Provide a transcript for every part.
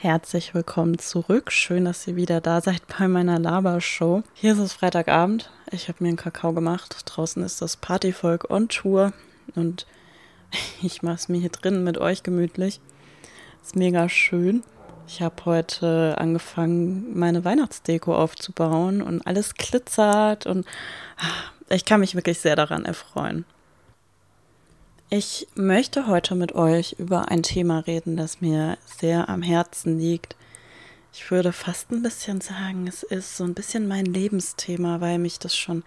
Herzlich willkommen zurück. Schön, dass ihr wieder da seid bei meiner Labershow. Hier ist es Freitagabend. Ich habe mir einen Kakao gemacht. Draußen ist das Partyvolk on Tour und ich mache es mir hier drin mit euch gemütlich. Ist mega schön. Ich habe heute angefangen, meine Weihnachtsdeko aufzubauen und alles glitzert und ah, ich kann mich wirklich sehr daran erfreuen. Ich möchte heute mit euch über ein Thema reden, das mir sehr am Herzen liegt. Ich würde fast ein bisschen sagen, es ist so ein bisschen mein Lebensthema, weil mich das schon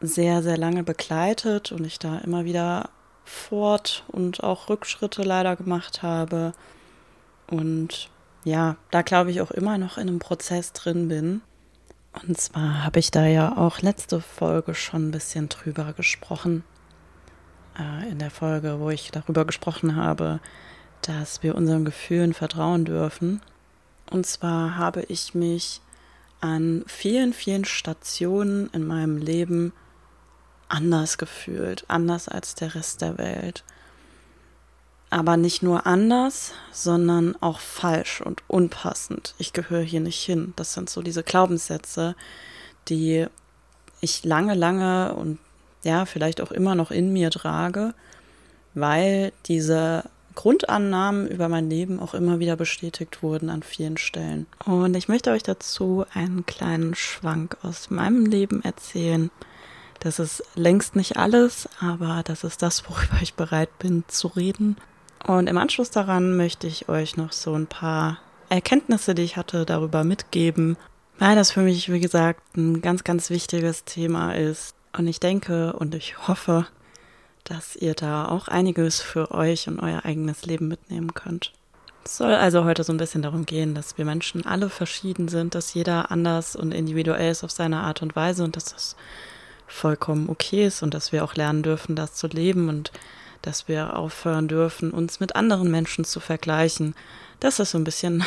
sehr, sehr lange begleitet und ich da immer wieder Fort- und auch Rückschritte leider gemacht habe. Und ja, da glaube ich auch immer noch in einem Prozess drin bin. Und zwar habe ich da ja auch letzte Folge schon ein bisschen drüber gesprochen äh, in der Folge, wo ich darüber gesprochen habe, dass wir unseren Gefühlen vertrauen dürfen. Und zwar habe ich mich an vielen, vielen Stationen in meinem Leben anders gefühlt, anders als der Rest der Welt. Aber nicht nur anders, sondern auch falsch und unpassend. Ich gehöre hier nicht hin. Das sind so diese Glaubenssätze, die ich lange, lange und ja, vielleicht auch immer noch in mir trage, weil diese Grundannahmen über mein Leben auch immer wieder bestätigt wurden an vielen Stellen. Und ich möchte euch dazu einen kleinen Schwank aus meinem Leben erzählen. Das ist längst nicht alles, aber das ist das, worüber ich bereit bin zu reden. Und im Anschluss daran möchte ich euch noch so ein paar Erkenntnisse, die ich hatte, darüber mitgeben, weil das für mich, wie gesagt, ein ganz, ganz wichtiges Thema ist, und ich denke und ich hoffe, dass ihr da auch einiges für euch und euer eigenes Leben mitnehmen könnt. Es soll also heute so ein bisschen darum gehen, dass wir Menschen alle verschieden sind, dass jeder anders und individuell ist auf seine Art und Weise und dass das vollkommen okay ist und dass wir auch lernen dürfen, das zu leben und dass wir aufhören dürfen, uns mit anderen Menschen zu vergleichen. Das ist so ein bisschen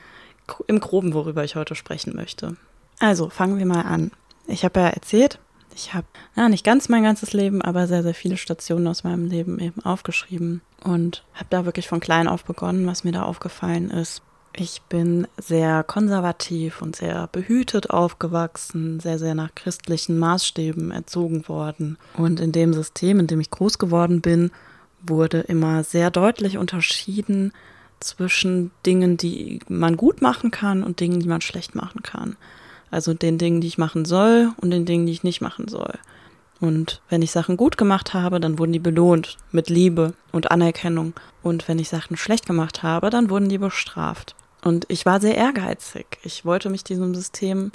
im groben, worüber ich heute sprechen möchte. Also fangen wir mal an. Ich habe ja erzählt, ich habe ja, nicht ganz mein ganzes Leben, aber sehr, sehr viele Stationen aus meinem Leben eben aufgeschrieben und habe da wirklich von klein auf begonnen, was mir da aufgefallen ist. Ich bin sehr konservativ und sehr behütet aufgewachsen, sehr, sehr nach christlichen Maßstäben erzogen worden. Und in dem System, in dem ich groß geworden bin, wurde immer sehr deutlich unterschieden zwischen Dingen, die man gut machen kann und Dingen, die man schlecht machen kann. Also den Dingen, die ich machen soll und den Dingen, die ich nicht machen soll. Und wenn ich Sachen gut gemacht habe, dann wurden die belohnt mit Liebe und Anerkennung. Und wenn ich Sachen schlecht gemacht habe, dann wurden die bestraft. Und ich war sehr ehrgeizig. Ich wollte mich diesem System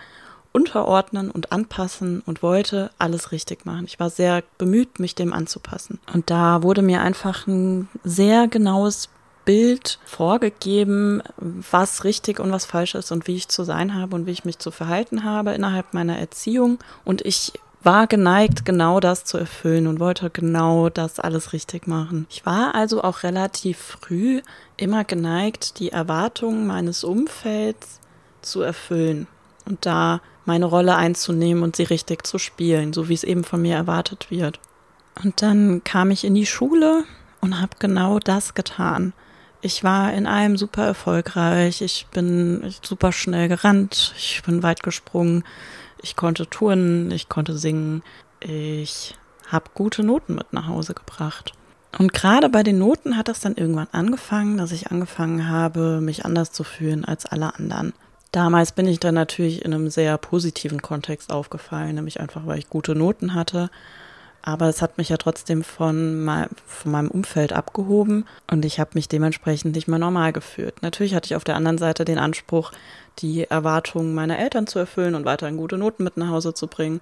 unterordnen und anpassen und wollte alles richtig machen. Ich war sehr bemüht, mich dem anzupassen. Und da wurde mir einfach ein sehr genaues Bild vorgegeben, was richtig und was falsch ist und wie ich zu sein habe und wie ich mich zu verhalten habe innerhalb meiner Erziehung. Und ich war geneigt, genau das zu erfüllen und wollte genau das alles richtig machen. Ich war also auch relativ früh immer geneigt, die Erwartungen meines Umfelds zu erfüllen und da meine Rolle einzunehmen und sie richtig zu spielen, so wie es eben von mir erwartet wird. Und dann kam ich in die Schule und habe genau das getan. Ich war in allem super erfolgreich. Ich bin super schnell gerannt. Ich bin weit gesprungen. Ich konnte turnen. Ich konnte singen. Ich habe gute Noten mit nach Hause gebracht. Und gerade bei den Noten hat das dann irgendwann angefangen, dass ich angefangen habe, mich anders zu fühlen als alle anderen. Damals bin ich dann natürlich in einem sehr positiven Kontext aufgefallen, nämlich einfach, weil ich gute Noten hatte aber es hat mich ja trotzdem von, mein, von meinem Umfeld abgehoben und ich habe mich dementsprechend nicht mehr normal gefühlt. Natürlich hatte ich auf der anderen Seite den Anspruch, die Erwartungen meiner Eltern zu erfüllen und weiterhin gute Noten mit nach Hause zu bringen.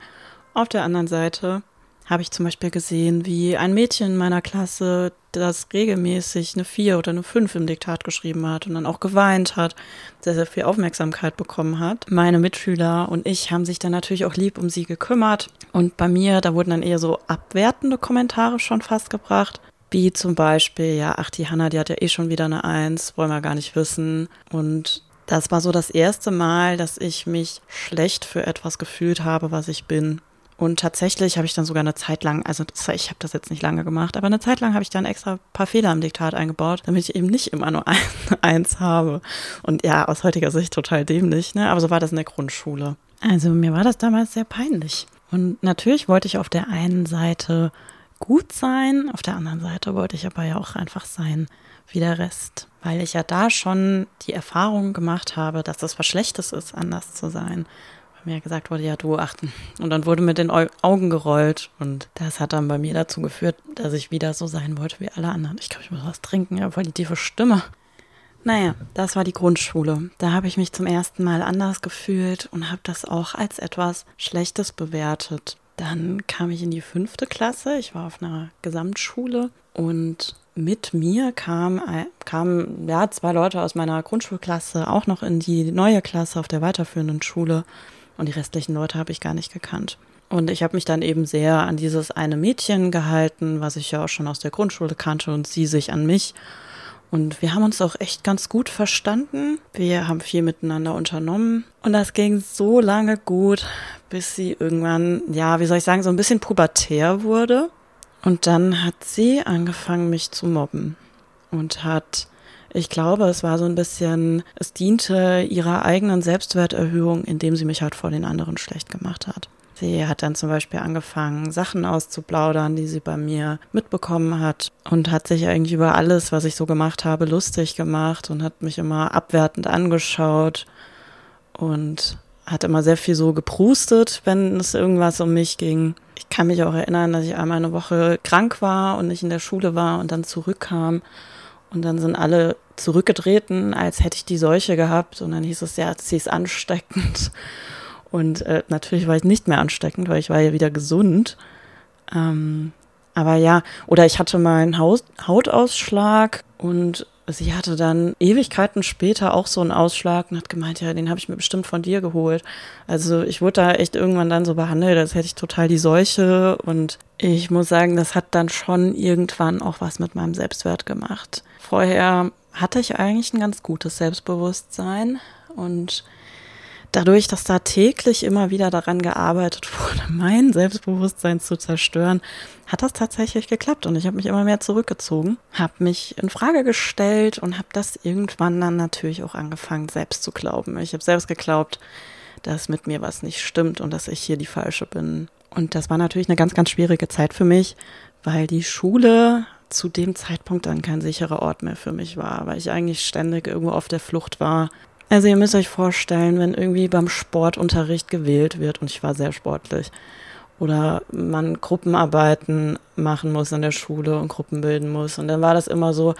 Auf der anderen Seite habe ich zum Beispiel gesehen, wie ein Mädchen in meiner Klasse, das regelmäßig eine vier oder eine fünf im Diktat geschrieben hat und dann auch geweint hat, sehr, sehr viel Aufmerksamkeit bekommen hat. Meine Mitschüler und ich haben sich dann natürlich auch lieb um sie gekümmert. Und bei mir, da wurden dann eher so abwertende Kommentare schon fast gebracht. Wie zum Beispiel, ja, ach, die Hanna, die hat ja eh schon wieder eine Eins, wollen wir gar nicht wissen. Und das war so das erste Mal, dass ich mich schlecht für etwas gefühlt habe, was ich bin Und tatsächlich habe ich dann sogar eine Zeit lang, also das, ich habe das jetzt nicht lange gemacht, aber eine Zeit lang habe ich dann extra ein paar Fehler im Diktat eingebaut, damit ich eben nicht immer nur ein, eins habe. Und ja, aus heutiger Sicht total dämlich, ne? Aber so war das in der Grundschule. Also mir war das damals sehr peinlich. Und natürlich wollte ich auf der einen Seite gut sein, auf der anderen Seite wollte ich aber ja auch einfach sein wie der Rest, weil ich ja da schon die Erfahrung gemacht habe, dass das was Schlechtes ist, anders zu sein. Mir gesagt wurde, ja, du achten. Und dann wurde mit den Augen gerollt und das hat dann bei mir dazu geführt, dass ich wieder so sein wollte wie alle anderen. Ich glaube, ich muss was trinken, ja, voll die tiefe Stimme. Naja, das war die Grundschule. Da habe ich mich zum ersten Mal anders gefühlt und habe das auch als etwas Schlechtes bewertet. Dann kam ich in die fünfte Klasse. Ich war auf einer Gesamtschule und mit mir kamen kam, ja, zwei Leute aus meiner Grundschulklasse auch noch in die neue Klasse auf der weiterführenden Schule und die restlichen Leute habe ich gar nicht gekannt. Und ich habe mich dann eben sehr an dieses eine Mädchen gehalten, was ich ja auch schon aus der Grundschule kannte und sie sich an mich. Und wir haben uns auch echt ganz gut verstanden. Wir haben viel miteinander unternommen. Und das ging so lange gut, bis sie irgendwann, ja, wie soll ich sagen, so ein bisschen pubertär wurde. Und dann hat sie angefangen, mich zu mobben und hat, ich glaube, es war so ein bisschen, es diente ihrer eigenen Selbstwerterhöhung, indem sie mich halt vor den anderen schlecht gemacht hat. Sie hat dann zum Beispiel angefangen, Sachen auszuplaudern, die sie bei mir mitbekommen hat und hat sich eigentlich über alles, was ich so gemacht habe, lustig gemacht und hat mich immer abwertend angeschaut und hat immer sehr viel so geprustet, wenn es irgendwas um mich ging. Ich kann mich auch erinnern, dass ich einmal eine Woche krank war und nicht in der Schule war und dann zurückkam. Und dann sind alle zurückgetreten, als hätte ich die Seuche gehabt. Und dann hieß es, ja, sie ist ansteckend. Und äh, natürlich war ich nicht mehr ansteckend, weil ich war ja wieder gesund. Ähm, aber ja, oder ich hatte mal einen Haut Hautausschlag und sie hatte dann Ewigkeiten später auch so einen Ausschlag und hat gemeint, ja, den habe ich mir bestimmt von dir geholt. Also ich wurde da echt irgendwann dann so behandelt, als hätte ich total die Seuche und ich muss sagen, das hat dann schon irgendwann auch was mit meinem Selbstwert gemacht. Vorher hatte ich eigentlich ein ganz gutes Selbstbewusstsein und dadurch, dass da täglich immer wieder daran gearbeitet wurde, mein Selbstbewusstsein zu zerstören, hat das tatsächlich geklappt und ich habe mich immer mehr zurückgezogen, habe mich in Frage gestellt und habe das irgendwann dann natürlich auch angefangen, selbst zu glauben. Ich habe selbst geglaubt, dass mit mir was nicht stimmt und dass ich hier die Falsche bin. Und das war natürlich eine ganz, ganz schwierige Zeit für mich, weil die Schule zu dem Zeitpunkt dann kein sicherer Ort mehr für mich war, weil ich eigentlich ständig irgendwo auf der Flucht war also ihr müsst euch vorstellen, wenn irgendwie beim Sportunterricht gewählt wird, und ich war sehr sportlich, oder man Gruppenarbeiten machen muss in der Schule und Gruppen bilden muss. Und dann war das immer so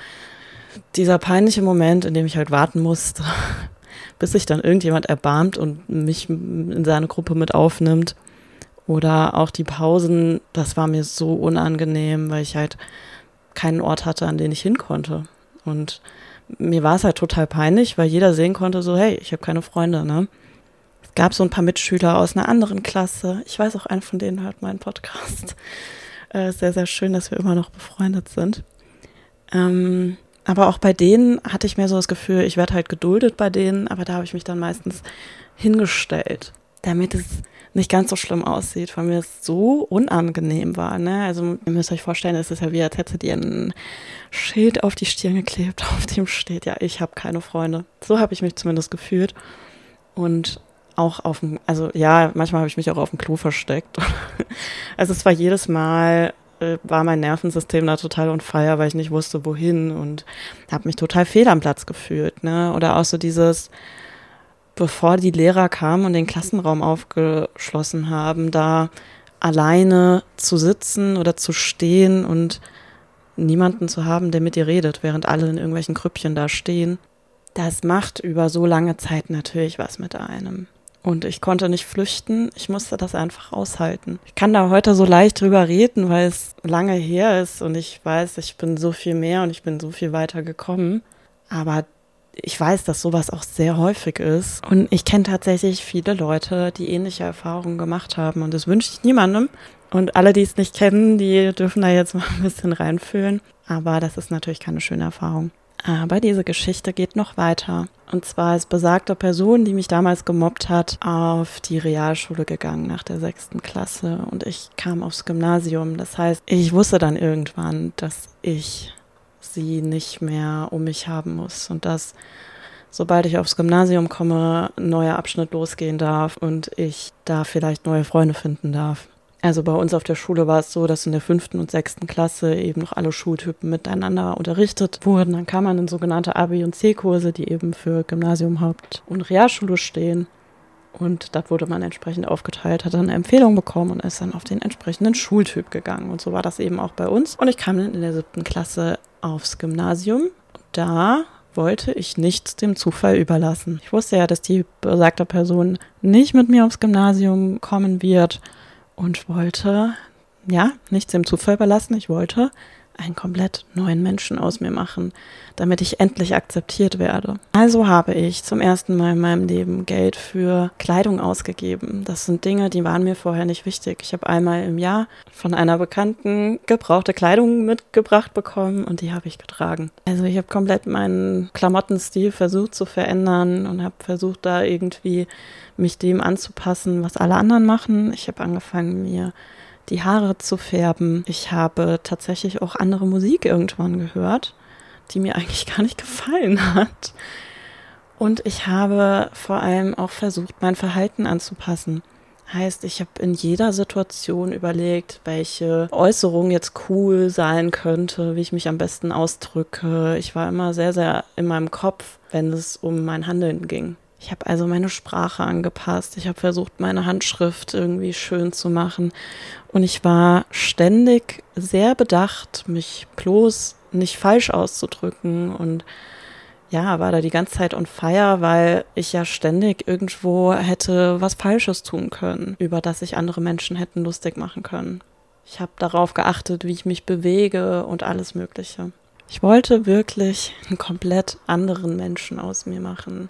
dieser peinliche Moment, in dem ich halt warten musste, bis sich dann irgendjemand erbarmt und mich in seine Gruppe mit aufnimmt. Oder auch die Pausen, das war mir so unangenehm, weil ich halt keinen Ort hatte, an den ich hin konnte. Und mir war es halt total peinlich, weil jeder sehen konnte, so, hey, ich habe keine Freunde, ne? Es gab so ein paar Mitschüler aus einer anderen Klasse. Ich weiß auch, einer von denen hört meinen Podcast. Äh, sehr, sehr schön, dass wir immer noch befreundet sind. Ähm, aber auch bei denen hatte ich mir so das Gefühl, ich werde halt geduldet bei denen, aber da habe ich mich dann meistens hingestellt, damit es nicht ganz so schlimm aussieht, weil mir es so unangenehm war. Ne? Also ihr müsst euch vorstellen, es ist ja wie, als hättet ihr ein Schild auf die Stirn geklebt, auf dem steht, ja, ich habe keine Freunde. So habe ich mich zumindest gefühlt. Und auch auf dem, also ja, manchmal habe ich mich auch auf dem Klo versteckt. also es war jedes Mal, äh, war mein Nervensystem da total on fire, weil ich nicht wusste, wohin und habe mich total fehl am Platz gefühlt. Ne? Oder auch so dieses, bevor die Lehrer kamen und den Klassenraum aufgeschlossen haben, da alleine zu sitzen oder zu stehen und niemanden zu haben, der mit dir redet, während alle in irgendwelchen Krüppchen da stehen. Das macht über so lange Zeit natürlich was mit einem. Und ich konnte nicht flüchten, ich musste das einfach aushalten. Ich kann da heute so leicht drüber reden, weil es lange her ist und ich weiß, ich bin so viel mehr und ich bin so viel weiter gekommen. Aber ich weiß, dass sowas auch sehr häufig ist. Und ich kenne tatsächlich viele Leute, die ähnliche Erfahrungen gemacht haben. Und das wünsche ich niemandem. Und alle, die es nicht kennen, die dürfen da jetzt mal ein bisschen reinfühlen. Aber das ist natürlich keine schöne Erfahrung. Aber diese Geschichte geht noch weiter. Und zwar ist besagte Person, die mich damals gemobbt hat, auf die Realschule gegangen nach der sechsten Klasse und ich kam aufs Gymnasium. Das heißt, ich wusste dann irgendwann, dass ich sie nicht mehr um mich haben muss und dass sobald ich aufs Gymnasium komme, ein neuer Abschnitt losgehen darf und ich da vielleicht neue Freunde finden darf. Also bei uns auf der Schule war es so, dass in der fünften und sechsten Klasse eben noch alle Schultypen miteinander unterrichtet wurden. Dann kam man in sogenannte A, B und C-Kurse, die eben für Gymnasium, Haupt- und Realschule stehen. Und da wurde man entsprechend aufgeteilt, hat dann eine Empfehlung bekommen und ist dann auf den entsprechenden Schultyp gegangen. Und so war das eben auch bei uns. Und ich kam dann in der siebten Klasse aufs Gymnasium. Da wollte ich nichts dem Zufall überlassen. Ich wusste ja, dass die besagte Person nicht mit mir aufs Gymnasium kommen wird und wollte, ja, nichts dem Zufall überlassen. Ich wollte einen komplett neuen Menschen aus mir machen, damit ich endlich akzeptiert werde. Also habe ich zum ersten Mal in meinem Leben Geld für Kleidung ausgegeben. Das sind Dinge, die waren mir vorher nicht wichtig. Ich habe einmal im Jahr von einer Bekannten gebrauchte Kleidung mitgebracht bekommen und die habe ich getragen. Also ich habe komplett meinen Klamottenstil versucht zu verändern und habe versucht da irgendwie mich dem anzupassen, was alle anderen machen. Ich habe angefangen, mir die Haare zu färben. Ich habe tatsächlich auch andere Musik irgendwann gehört, die mir eigentlich gar nicht gefallen hat. Und ich habe vor allem auch versucht, mein Verhalten anzupassen. Heißt, ich habe in jeder Situation überlegt, welche Äußerung jetzt cool sein könnte, wie ich mich am besten ausdrücke. Ich war immer sehr, sehr in meinem Kopf, wenn es um mein Handeln ging. Ich habe also meine Sprache angepasst. Ich habe versucht, meine Handschrift irgendwie schön zu machen. Und ich war ständig sehr bedacht, mich bloß nicht falsch auszudrücken und ja, war da die ganze Zeit on fire, weil ich ja ständig irgendwo hätte was Falsches tun können, über das sich andere Menschen hätten lustig machen können. Ich habe darauf geachtet, wie ich mich bewege und alles Mögliche. Ich wollte wirklich einen komplett anderen Menschen aus mir machen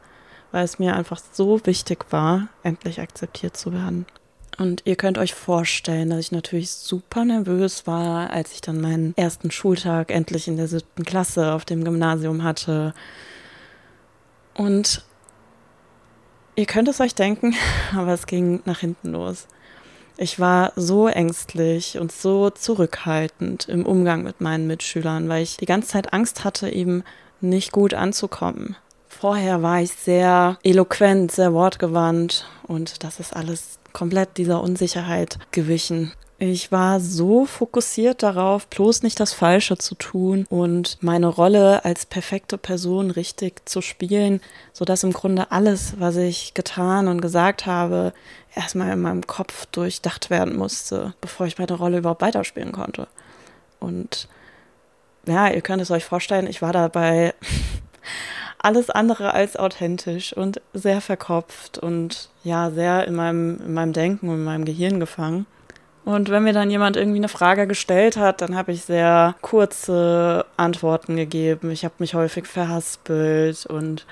weil es mir einfach so wichtig war, endlich akzeptiert zu werden. Und ihr könnt euch vorstellen, dass ich natürlich super nervös war, als ich dann meinen ersten Schultag endlich in der siebten Klasse auf dem Gymnasium hatte. Und ihr könnt es euch denken, aber es ging nach hinten los. Ich war so ängstlich und so zurückhaltend im Umgang mit meinen Mitschülern, weil ich die ganze Zeit Angst hatte, eben nicht gut anzukommen. Vorher war ich sehr eloquent, sehr wortgewandt und das ist alles komplett dieser Unsicherheit gewichen. Ich war so fokussiert darauf, bloß nicht das Falsche zu tun und meine Rolle als perfekte Person richtig zu spielen, sodass im Grunde alles, was ich getan und gesagt habe, erstmal in meinem Kopf durchdacht werden musste, bevor ich meine Rolle überhaupt weiterspielen konnte. Und ja, ihr könnt es euch vorstellen, ich war dabei alles andere als authentisch und sehr verkopft und ja, sehr in meinem, in meinem Denken und in meinem Gehirn gefangen. Und wenn mir dann jemand irgendwie eine Frage gestellt hat, dann habe ich sehr kurze Antworten gegeben. Ich habe mich häufig verhaspelt und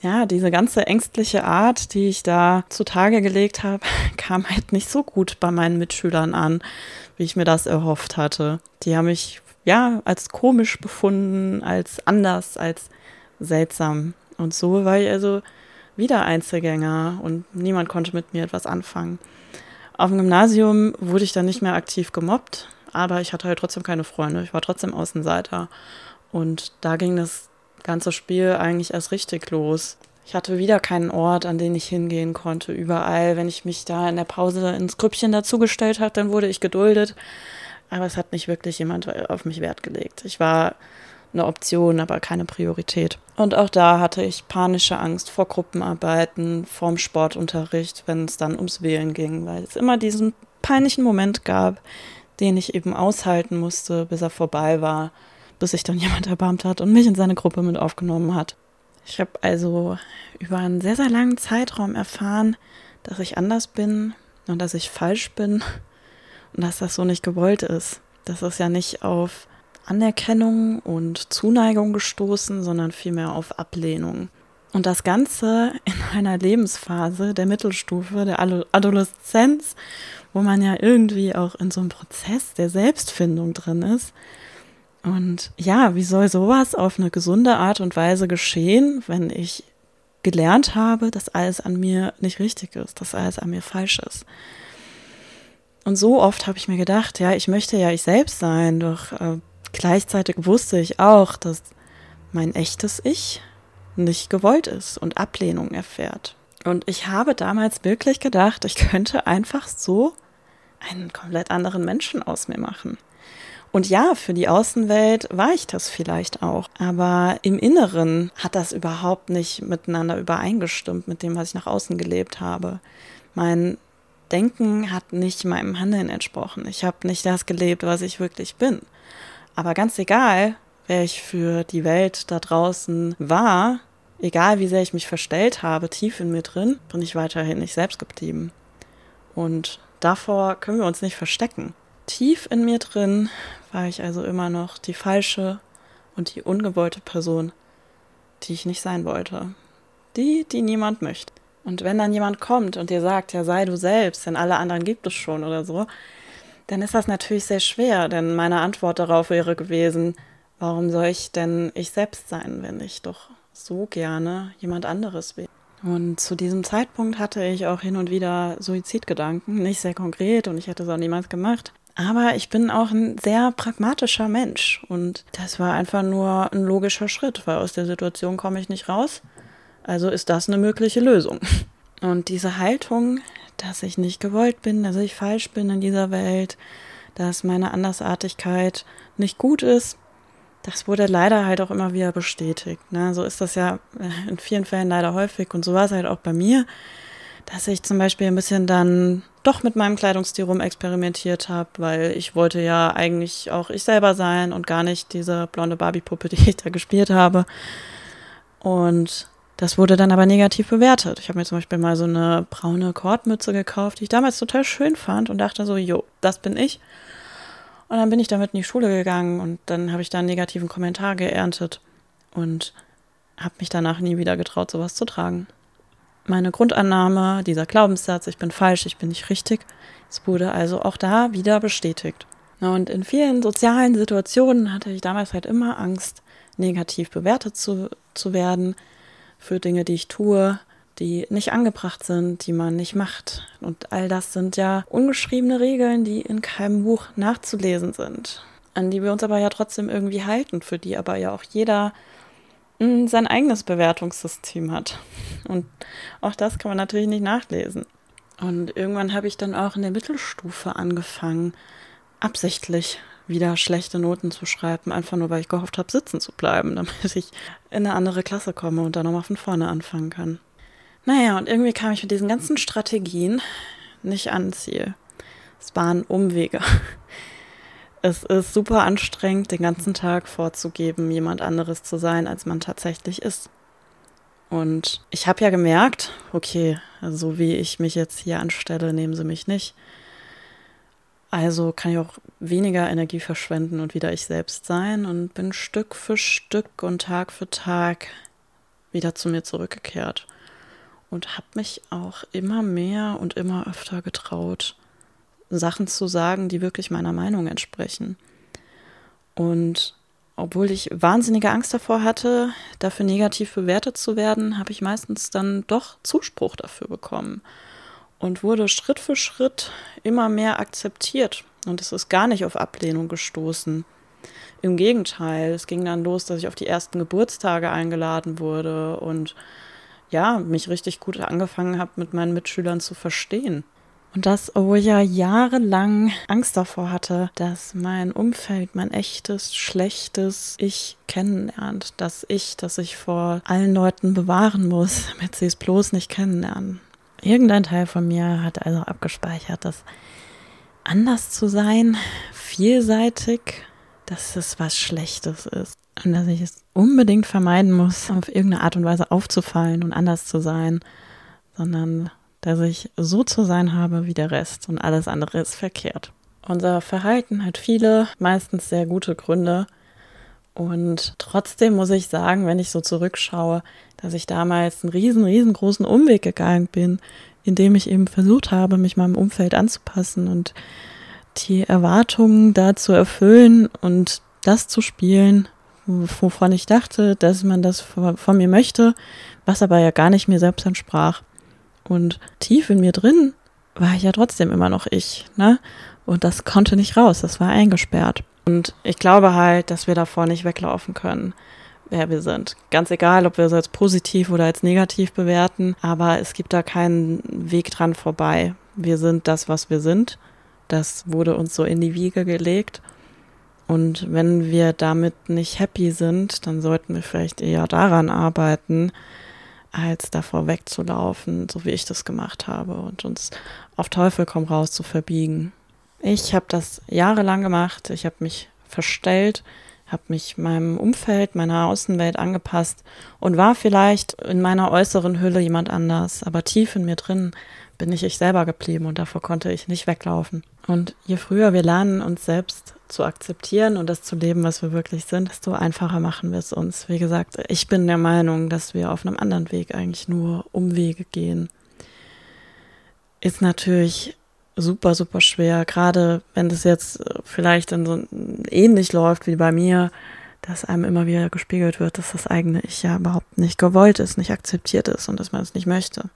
ja, diese ganze ängstliche Art, die ich da zutage gelegt habe, kam halt nicht so gut bei meinen Mitschülern an, wie ich mir das erhofft hatte. Die haben mich ja als komisch befunden, als anders, als seltsam. Und so war ich also wieder Einzelgänger und niemand konnte mit mir etwas anfangen. Auf dem Gymnasium wurde ich dann nicht mehr aktiv gemobbt, aber ich hatte halt trotzdem keine Freunde. Ich war trotzdem Außenseiter. Und da ging das ganze Spiel eigentlich erst richtig los. Ich hatte wieder keinen Ort, an den ich hingehen konnte. Überall, wenn ich mich da in der Pause ins Grüppchen dazugestellt habe, dann wurde ich geduldet. Aber es hat nicht wirklich jemand auf mich Wert gelegt. Ich war eine Option, aber keine Priorität. Und auch da hatte ich panische Angst vor Gruppenarbeiten, vorm Sportunterricht, wenn es dann ums Wählen ging, weil es immer diesen peinlichen Moment gab, den ich eben aushalten musste, bis er vorbei war, bis sich dann jemand erbarmt hat und mich in seine Gruppe mit aufgenommen hat. Ich habe also über einen sehr, sehr langen Zeitraum erfahren, dass ich anders bin und dass ich falsch bin und dass das so nicht gewollt ist. Dass es ja nicht auf Anerkennung und Zuneigung gestoßen, sondern vielmehr auf Ablehnung. Und das Ganze in einer Lebensphase der Mittelstufe, der Adoleszenz, wo man ja irgendwie auch in so einem Prozess der Selbstfindung drin ist. Und ja, wie soll sowas auf eine gesunde Art und Weise geschehen, wenn ich gelernt habe, dass alles an mir nicht richtig ist, dass alles an mir falsch ist? Und so oft habe ich mir gedacht, ja, ich möchte ja ich selbst sein, doch äh, gleichzeitig wusste ich auch, dass mein echtes Ich nicht gewollt ist und Ablehnung erfährt. Und ich habe damals wirklich gedacht, ich könnte einfach so einen komplett anderen Menschen aus mir machen. Und ja, für die Außenwelt war ich das vielleicht auch. Aber im Inneren hat das überhaupt nicht miteinander übereingestimmt mit dem, was ich nach außen gelebt habe. Mein Denken hat nicht meinem Handeln entsprochen. Ich habe nicht das gelebt, was ich wirklich bin. Aber ganz egal, wer ich für die Welt da draußen war, egal wie sehr ich mich verstellt habe, tief in mir drin, bin ich weiterhin nicht selbst geblieben. Und davor können wir uns nicht verstecken. Tief in mir drin war ich also immer noch die falsche und die ungewollte Person, die ich nicht sein wollte. Die, die niemand möchte. Und wenn dann jemand kommt und dir sagt, ja, sei du selbst, denn alle anderen gibt es schon oder so, dann ist das natürlich sehr schwer, denn meine Antwort darauf wäre gewesen, warum soll ich denn ich selbst sein, wenn ich doch so gerne jemand anderes wäre? Und zu diesem Zeitpunkt hatte ich auch hin und wieder Suizidgedanken, nicht sehr konkret und ich hätte es auch niemals gemacht. Aber ich bin auch ein sehr pragmatischer Mensch und das war einfach nur ein logischer Schritt, weil aus der Situation komme ich nicht raus. Also ist das eine mögliche Lösung. Und diese Haltung, dass ich nicht gewollt bin, dass ich falsch bin in dieser Welt, dass meine Andersartigkeit nicht gut ist, das wurde leider halt auch immer wieder bestätigt. Ne? So ist das ja in vielen Fällen leider häufig und so war es halt auch bei mir dass ich zum Beispiel ein bisschen dann doch mit meinem Kleidungsstil rum experimentiert habe, weil ich wollte ja eigentlich auch ich selber sein und gar nicht diese blonde Barbie-Puppe, die ich da gespielt habe. Und das wurde dann aber negativ bewertet. Ich habe mir zum Beispiel mal so eine braune Kordmütze gekauft, die ich damals total schön fand und dachte so, jo, das bin ich. Und dann bin ich damit in die Schule gegangen und dann habe ich da einen negativen Kommentar geerntet und habe mich danach nie wieder getraut, sowas zu tragen meine Grundannahme, dieser Glaubenssatz, ich bin falsch, ich bin nicht richtig, es wurde also auch da wieder bestätigt. Und in vielen sozialen Situationen hatte ich damals halt immer Angst, negativ bewertet zu, zu werden für Dinge, die ich tue, die nicht angebracht sind, die man nicht macht. Und all das sind ja ungeschriebene Regeln, die in keinem Buch nachzulesen sind, an die wir uns aber ja trotzdem irgendwie halten, für die aber ja auch jeder sein eigenes Bewertungssystem hat. Und auch das kann man natürlich nicht nachlesen. Und irgendwann habe ich dann auch in der Mittelstufe angefangen, absichtlich wieder schlechte Noten zu schreiben, einfach nur weil ich gehofft habe, sitzen zu bleiben, damit ich in eine andere Klasse komme und dann nochmal von vorne anfangen kann. Naja, und irgendwie kam ich mit diesen ganzen Strategien nicht ans Ziel. Es waren Umwege. Es ist super anstrengend, den ganzen Tag vorzugeben, jemand anderes zu sein, als man tatsächlich ist. Und ich habe ja gemerkt, okay, so wie ich mich jetzt hier anstelle, nehmen sie mich nicht. Also kann ich auch weniger Energie verschwenden und wieder ich selbst sein und bin Stück für Stück und Tag für Tag wieder zu mir zurückgekehrt und habe mich auch immer mehr und immer öfter getraut, Sachen zu sagen, die wirklich meiner Meinung entsprechen. Und obwohl ich wahnsinnige Angst davor hatte, dafür negativ bewertet zu werden, habe ich meistens dann doch Zuspruch dafür bekommen und wurde Schritt für Schritt immer mehr akzeptiert. Und es ist gar nicht auf Ablehnung gestoßen. Im Gegenteil, es ging dann los, dass ich auf die ersten Geburtstage eingeladen wurde und ja, mich richtig gut angefangen habe, mit meinen Mitschülern zu verstehen. Und das, obwohl ich ja jahrelang Angst davor hatte, dass mein Umfeld, mein echtes, schlechtes Ich kennenlernt. Das Ich, das ich vor allen Leuten bewahren muss, damit sie es bloß nicht kennenlernen. Irgendein Teil von mir hat also abgespeichert, dass anders zu sein, vielseitig, dass es was Schlechtes ist. Und dass ich es unbedingt vermeiden muss, auf irgendeine Art und Weise aufzufallen und anders zu sein, sondern dass ich so zu sein habe wie der Rest und alles andere ist verkehrt. Unser Verhalten hat viele, meistens sehr gute Gründe. Und trotzdem muss ich sagen, wenn ich so zurückschaue, dass ich damals einen riesen, riesengroßen Umweg gegangen bin, indem ich eben versucht habe, mich meinem Umfeld anzupassen und die Erwartungen da zu erfüllen und das zu spielen, wovon ich dachte, dass man das von mir möchte, was aber ja gar nicht mir selbst entsprach. Und tief in mir drin war ich ja trotzdem immer noch ich, ne? Und das konnte nicht raus, das war eingesperrt. Und ich glaube halt, dass wir davor nicht weglaufen können, wer wir sind. Ganz egal, ob wir es als positiv oder als negativ bewerten, aber es gibt da keinen Weg dran vorbei. Wir sind das, was wir sind. Das wurde uns so in die Wiege gelegt. Und wenn wir damit nicht happy sind, dann sollten wir vielleicht eher daran arbeiten, als davor wegzulaufen, so wie ich das gemacht habe und uns auf Teufel komm raus zu verbiegen. Ich habe das jahrelang gemacht. Ich habe mich verstellt, habe mich meinem Umfeld, meiner Außenwelt angepasst und war vielleicht in meiner äußeren Hülle jemand anders, aber tief in mir drin bin ich ich selber geblieben und davor konnte ich nicht weglaufen. Und je früher wir lernen, uns selbst zu akzeptieren und das zu leben, was wir wirklich sind, desto einfacher machen wir es uns. Wie gesagt, ich bin der Meinung, dass wir auf einem anderen Weg eigentlich nur Umwege gehen. Ist natürlich super, super schwer, gerade wenn das jetzt vielleicht in so ähnlich läuft wie bei mir, dass einem immer wieder gespiegelt wird, dass das eigene Ich ja überhaupt nicht gewollt ist, nicht akzeptiert ist und dass man es nicht möchte.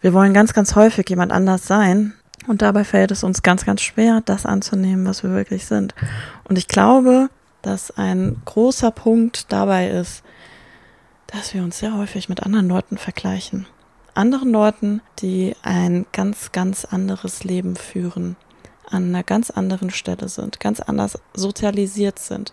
Wir wollen ganz, ganz häufig jemand anders sein und dabei fällt es uns ganz, ganz schwer, das anzunehmen, was wir wirklich sind. Und ich glaube, dass ein großer Punkt dabei ist, dass wir uns sehr häufig mit anderen Leuten vergleichen. Anderen Leuten, die ein ganz, ganz anderes Leben führen, an einer ganz anderen Stelle sind, ganz anders sozialisiert sind,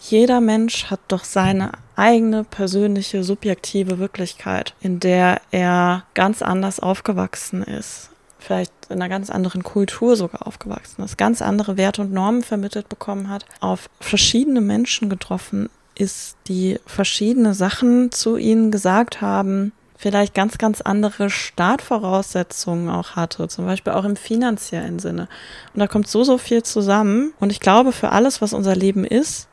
jeder Mensch hat doch seine eigene persönliche subjektive Wirklichkeit, in der er ganz anders aufgewachsen ist, vielleicht in einer ganz anderen Kultur sogar aufgewachsen ist, ganz andere Werte und Normen vermittelt bekommen hat, auf verschiedene Menschen getroffen ist, die verschiedene Sachen zu ihnen gesagt haben, vielleicht ganz, ganz andere Startvoraussetzungen auch hatte, zum Beispiel auch im finanziellen Sinne. Und da kommt so, so viel zusammen. Und ich glaube, für alles, was unser Leben ist,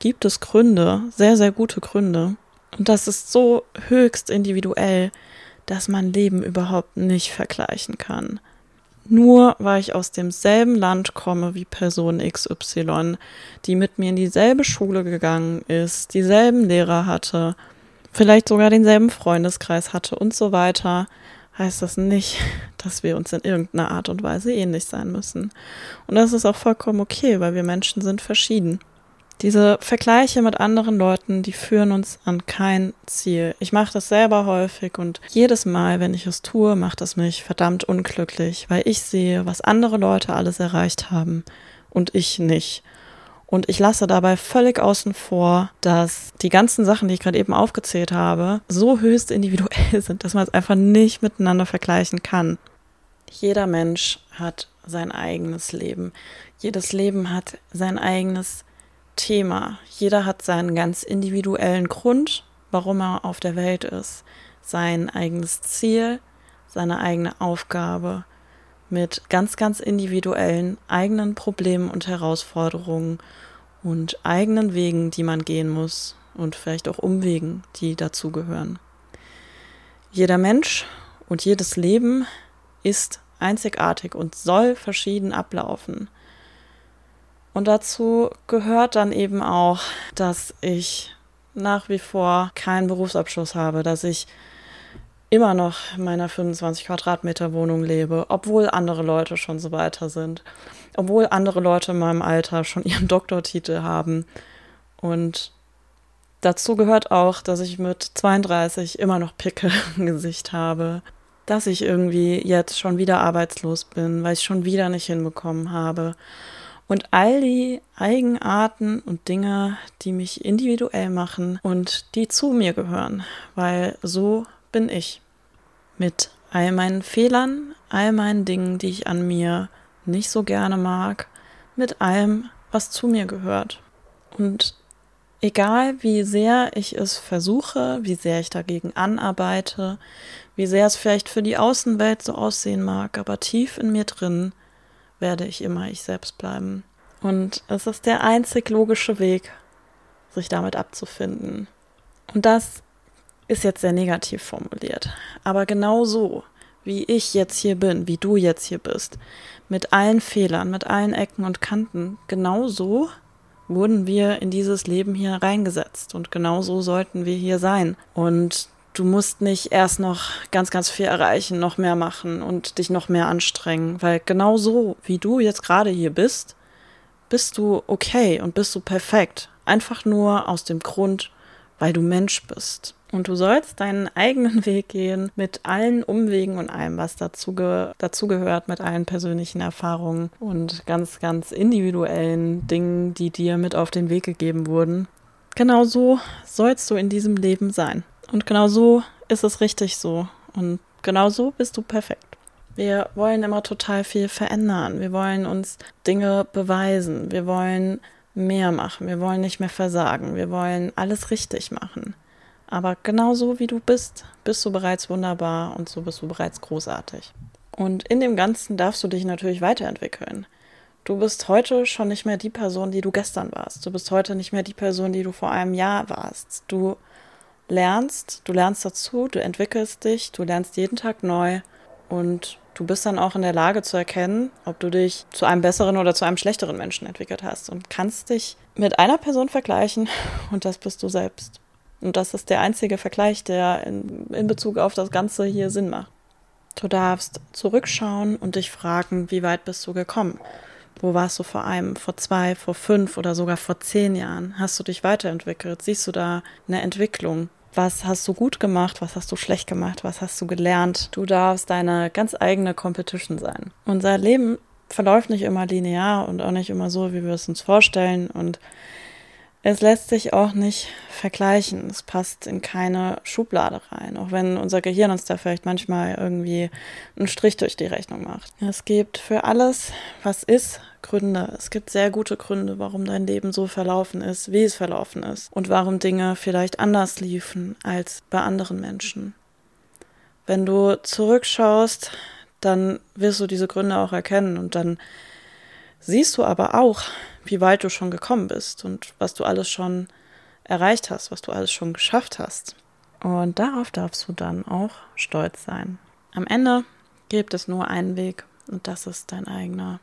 gibt es Gründe, sehr, sehr gute Gründe. Und das ist so höchst individuell, dass man Leben überhaupt nicht vergleichen kann. Nur weil ich aus demselben Land komme wie Person XY, die mit mir in dieselbe Schule gegangen ist, dieselben Lehrer hatte, vielleicht sogar denselben Freundeskreis hatte und so weiter, heißt das nicht, dass wir uns in irgendeiner Art und Weise ähnlich sein müssen. Und das ist auch vollkommen okay, weil wir Menschen sind verschieden. Diese Vergleiche mit anderen Leuten, die führen uns an kein Ziel. Ich mache das selber häufig und jedes Mal, wenn ich es tue, macht es mich verdammt unglücklich, weil ich sehe, was andere Leute alles erreicht haben und ich nicht. Und ich lasse dabei völlig außen vor, dass die ganzen Sachen, die ich gerade eben aufgezählt habe, so höchst individuell sind, dass man es einfach nicht miteinander vergleichen kann. Jeder Mensch hat sein eigenes Leben. Jedes Leben hat sein eigenes Thema. Jeder hat seinen ganz individuellen Grund, warum er auf der Welt ist, sein eigenes Ziel, seine eigene Aufgabe mit ganz, ganz individuellen eigenen Problemen und Herausforderungen und eigenen Wegen, die man gehen muss und vielleicht auch Umwegen, die dazugehören. Jeder Mensch und jedes Leben ist einzigartig und soll verschieden ablaufen. Und dazu gehört dann eben auch, dass ich nach wie vor keinen Berufsabschluss habe, dass ich immer noch in meiner 25 Quadratmeter Wohnung lebe, obwohl andere Leute schon so weiter sind, obwohl andere Leute in meinem Alter schon ihren Doktortitel haben. Und dazu gehört auch, dass ich mit 32 immer noch Pickel im Gesicht habe, dass ich irgendwie jetzt schon wieder arbeitslos bin, weil ich schon wieder nicht hinbekommen habe. Und all die Eigenarten und Dinge, die mich individuell machen und die zu mir gehören, weil so bin ich. Mit all meinen Fehlern, all meinen Dingen, die ich an mir nicht so gerne mag, mit allem, was zu mir gehört. Und egal wie sehr ich es versuche, wie sehr ich dagegen anarbeite, wie sehr es vielleicht für die Außenwelt so aussehen mag, aber tief in mir drin werde ich immer ich selbst bleiben. Und es ist der einzig logische Weg, sich damit abzufinden. Und das ist jetzt sehr negativ formuliert. Aber genau so, wie ich jetzt hier bin, wie du jetzt hier bist, mit allen Fehlern, mit allen Ecken und Kanten, genau so wurden wir in dieses Leben hier reingesetzt und genau so sollten wir hier sein. Und du musst nicht erst noch ganz, ganz viel erreichen, noch mehr machen und dich noch mehr anstrengen, weil genau so, wie du jetzt gerade hier bist, bist du okay und bist du perfekt. Einfach nur aus dem Grund, weil du Mensch bist. Und du sollst deinen eigenen Weg gehen mit allen Umwegen und allem, was dazu, ge dazugehört, mit allen persönlichen Erfahrungen und ganz, ganz individuellen Dingen, die dir mit auf den Weg gegeben wurden. Genau so sollst du in diesem Leben sein. Und genau so ist es richtig so. Und genau so bist du perfekt. Wir wollen immer total viel verändern. Wir wollen uns Dinge beweisen. Wir wollen mehr machen. Wir wollen nicht mehr versagen. Wir wollen alles richtig machen. Aber genauso wie du bist, bist du bereits wunderbar und so bist du bereits großartig. Und in dem Ganzen darfst du dich natürlich weiterentwickeln. Du bist heute schon nicht mehr die Person, die du gestern warst. Du bist heute nicht mehr die Person, die du vor einem Jahr warst. Du lernst, du lernst dazu, du entwickelst dich, du lernst jeden Tag neu und du bist dann auch in der Lage zu erkennen, ob du dich zu einem besseren oder zu einem schlechteren Menschen entwickelt hast und kannst dich mit einer Person vergleichen und das bist du selbst. Und das ist der einzige Vergleich, der in, in Bezug auf das Ganze hier Sinn macht. Du darfst zurückschauen und dich fragen, wie weit bist du gekommen? Wo warst du vor einem, vor zwei, vor fünf oder sogar vor zehn Jahren? Hast du dich weiterentwickelt? Siehst du da eine Entwicklung? Was hast du gut gemacht? Was hast du schlecht gemacht? Was hast du gelernt? Du darfst deine ganz eigene Competition sein. Unser Leben verläuft nicht immer linear und auch nicht immer so, wie wir es uns vorstellen. Und es lässt sich auch nicht vergleichen. Es passt in keine Schublade rein, auch wenn unser Gehirn uns da vielleicht manchmal irgendwie einen Strich durch die Rechnung macht. Es gibt für alles, was ist, Gründe. Es gibt sehr gute Gründe, warum dein Leben so verlaufen ist, wie es verlaufen ist und warum Dinge vielleicht anders liefen als bei anderen Menschen. Wenn du zurückschaust, dann wirst du diese Gründe auch erkennen und dann siehst du aber auch, wie weit du schon gekommen bist und was du alles schon erreicht hast, was du alles schon geschafft hast. Und darauf darfst du dann auch stolz sein. Am Ende gibt es nur einen Weg und das ist dein eigener.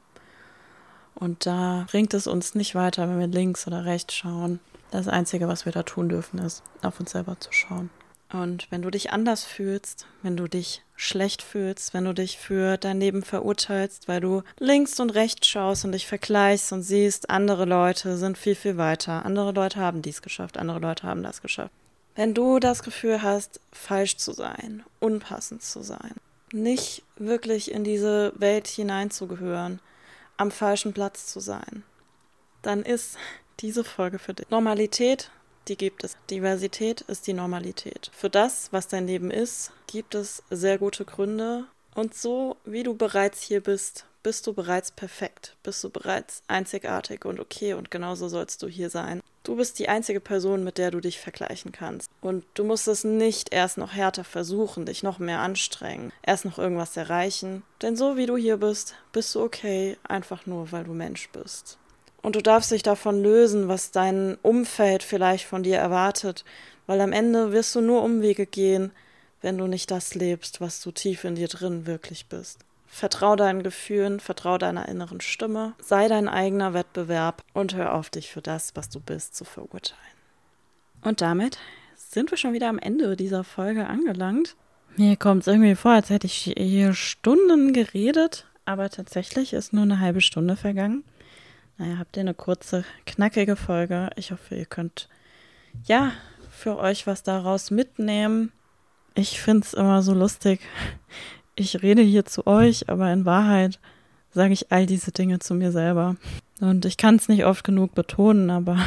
Und da bringt es uns nicht weiter, wenn wir links oder rechts schauen. Das Einzige, was wir da tun dürfen, ist, auf uns selber zu schauen. Und wenn du dich anders fühlst, wenn du dich schlecht fühlst, wenn du dich für dein Leben verurteilst, weil du links und rechts schaust und dich vergleichst und siehst, andere Leute sind viel, viel weiter, andere Leute haben dies geschafft, andere Leute haben das geschafft. Wenn du das Gefühl hast, falsch zu sein, unpassend zu sein, nicht wirklich in diese Welt hineinzugehören, am falschen Platz zu sein, dann ist diese Folge für dich. Normalität die gibt es. Diversität ist die Normalität. Für das, was dein Leben ist, gibt es sehr gute Gründe. Und so wie du bereits hier bist, bist du bereits perfekt, bist du bereits einzigartig und okay und genauso sollst du hier sein. Du bist die einzige Person, mit der du dich vergleichen kannst. Und du musst es nicht erst noch härter versuchen, dich noch mehr anstrengen, erst noch irgendwas erreichen. Denn so wie du hier bist, bist du okay, einfach nur weil du Mensch bist. Und du darfst dich davon lösen, was dein Umfeld vielleicht von dir erwartet, weil am Ende wirst du nur Umwege gehen, wenn du nicht das lebst, was du tief in dir drin wirklich bist. Vertrau deinen Gefühlen, vertrau deiner inneren Stimme, sei dein eigener Wettbewerb und hör auf dich für das, was du bist, zu verurteilen. Und damit sind wir schon wieder am Ende dieser Folge angelangt. Mir kommt es irgendwie vor, als hätte ich hier Stunden geredet, aber tatsächlich ist nur eine halbe Stunde vergangen. Naja, habt ihr eine kurze, knackige Folge. Ich hoffe, ihr könnt ja für euch was daraus mitnehmen. Ich finde es immer so lustig. Ich rede hier zu euch, aber in Wahrheit sage ich all diese Dinge zu mir selber. Und ich kann es nicht oft genug betonen, aber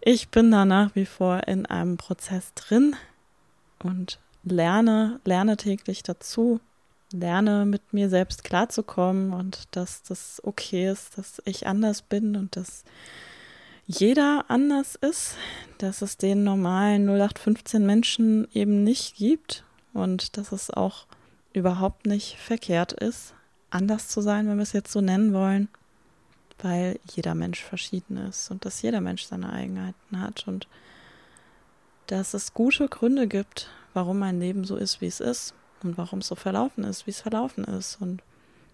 ich bin da nach wie vor in einem Prozess drin und lerne, lerne täglich dazu lerne, mit mir selbst klarzukommen und dass das okay ist, dass ich anders bin und dass jeder anders ist, dass es den normalen 0815 Menschen eben nicht gibt und dass es auch überhaupt nicht verkehrt ist, anders zu sein, wenn wir es jetzt so nennen wollen, weil jeder Mensch verschieden ist und dass jeder Mensch seine Eigenheiten hat und dass es gute Gründe gibt, warum mein Leben so ist, wie es ist und warum es so verlaufen ist, wie es verlaufen ist und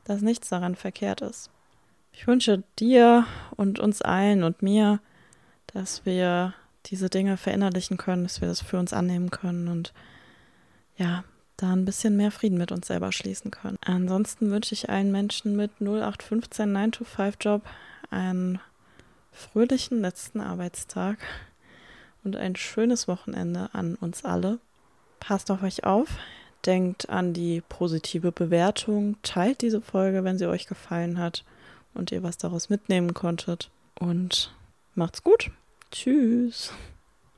dass nichts daran verkehrt ist. Ich wünsche dir und uns allen und mir, dass wir diese Dinge verinnerlichen können, dass wir das für uns annehmen können und ja, da ein bisschen mehr Frieden mit uns selber schließen können. Ansonsten wünsche ich allen Menschen mit 0815 9-to-5 Job einen fröhlichen letzten Arbeitstag und ein schönes Wochenende an uns alle. Passt auf euch auf, denkt an die positive Bewertung, teilt diese Folge, wenn sie euch gefallen hat und ihr was daraus mitnehmen konntet. Und macht's gut. Tschüss.